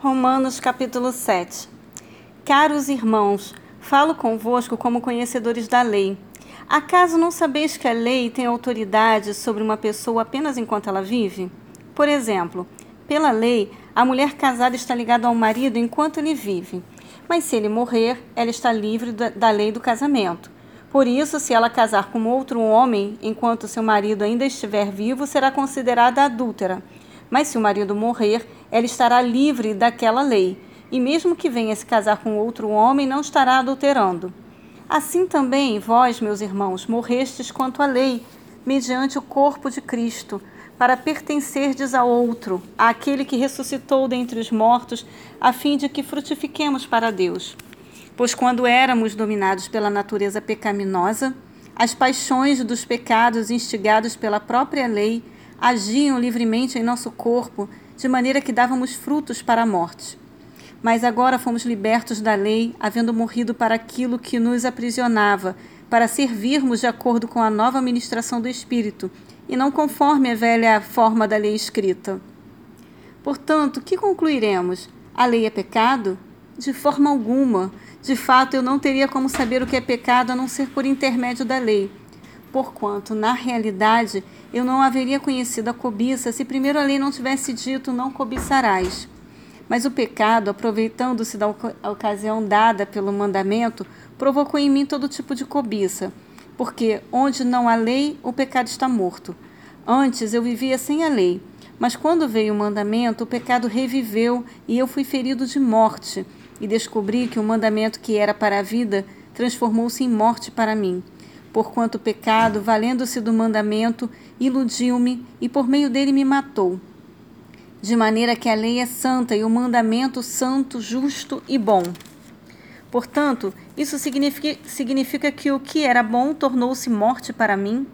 Romanos capítulo 7 Caros irmãos, falo convosco como conhecedores da lei. Acaso não sabeis que a lei tem autoridade sobre uma pessoa apenas enquanto ela vive? Por exemplo, pela lei, a mulher casada está ligada ao marido enquanto ele vive, mas se ele morrer, ela está livre da lei do casamento. Por isso, se ela casar com outro homem enquanto seu marido ainda estiver vivo, será considerada adúltera mas se o marido morrer, ela estará livre daquela lei, e mesmo que venha se casar com outro homem, não estará adulterando. Assim também vós, meus irmãos, morrestes quanto à lei, mediante o corpo de Cristo, para pertencerdes a outro, àquele que ressuscitou dentre os mortos, a fim de que frutifiquemos para Deus. Pois quando éramos dominados pela natureza pecaminosa, as paixões dos pecados instigados pela própria lei, agiam livremente em nosso corpo, de maneira que dávamos frutos para a morte. Mas agora fomos libertos da lei, havendo morrido para aquilo que nos aprisionava, para servirmos de acordo com a nova ministração do Espírito, e não conforme a velha forma da lei escrita. Portanto, que concluiremos? A lei é pecado? De forma alguma. De fato, eu não teria como saber o que é pecado a não ser por intermédio da lei porquanto, na realidade, eu não haveria conhecido a cobiça se primeiro a lei não tivesse dito não cobiçarás. Mas o pecado, aproveitando-se da ocasião dada pelo mandamento, provocou em mim todo tipo de cobiça, porque onde não há lei, o pecado está morto. Antes eu vivia sem a lei, mas quando veio o mandamento, o pecado reviveu e eu fui ferido de morte, e descobri que o mandamento que era para a vida transformou-se em morte para mim porquanto o pecado, valendo-se do mandamento, iludiu-me e por meio dele me matou. De maneira que a lei é santa e o mandamento santo, justo e bom. Portanto, isso significa, significa que o que era bom tornou-se morte para mim?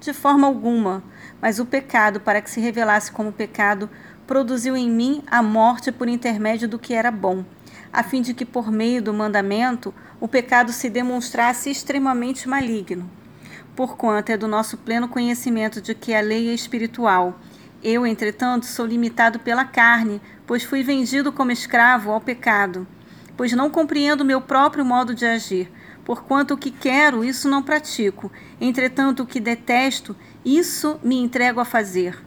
De forma alguma, mas o pecado, para que se revelasse como pecado, produziu em mim a morte por intermédio do que era bom a fim de que, por meio do mandamento, o pecado se demonstrasse extremamente maligno. Porquanto é do nosso pleno conhecimento de que a lei é espiritual. Eu, entretanto, sou limitado pela carne, pois fui vendido como escravo ao pecado. Pois não compreendo meu próprio modo de agir. Porquanto o que quero, isso não pratico. Entretanto, o que detesto, isso me entrego a fazer.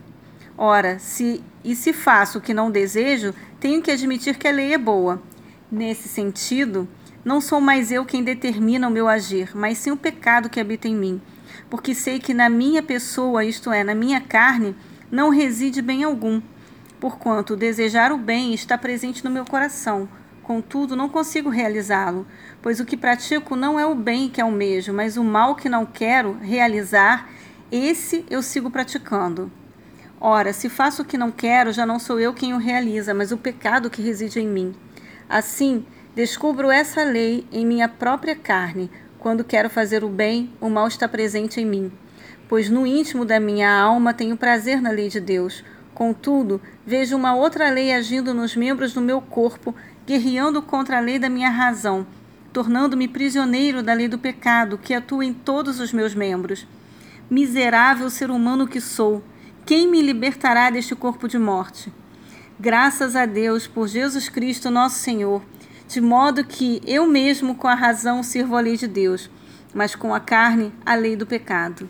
Ora, se e se faço o que não desejo, tenho que admitir que a lei é boa. Nesse sentido, não sou mais eu quem determina o meu agir, mas sim o pecado que habita em mim. Porque sei que na minha pessoa, isto é, na minha carne, não reside bem algum. Porquanto desejar o bem está presente no meu coração, contudo não consigo realizá-lo, pois o que pratico não é o bem que almejo, mas o mal que não quero realizar, esse eu sigo praticando. Ora, se faço o que não quero, já não sou eu quem o realiza, mas o pecado que reside em mim. Assim, descubro essa lei em minha própria carne. Quando quero fazer o bem, o mal está presente em mim. Pois no íntimo da minha alma tenho prazer na lei de Deus. Contudo, vejo uma outra lei agindo nos membros do meu corpo, guerreando contra a lei da minha razão, tornando-me prisioneiro da lei do pecado que atua em todos os meus membros. Miserável ser humano que sou, quem me libertará deste corpo de morte? Graças a Deus por Jesus Cristo, nosso Senhor, de modo que eu mesmo com a razão sirvo a lei de Deus, mas com a carne a lei do pecado.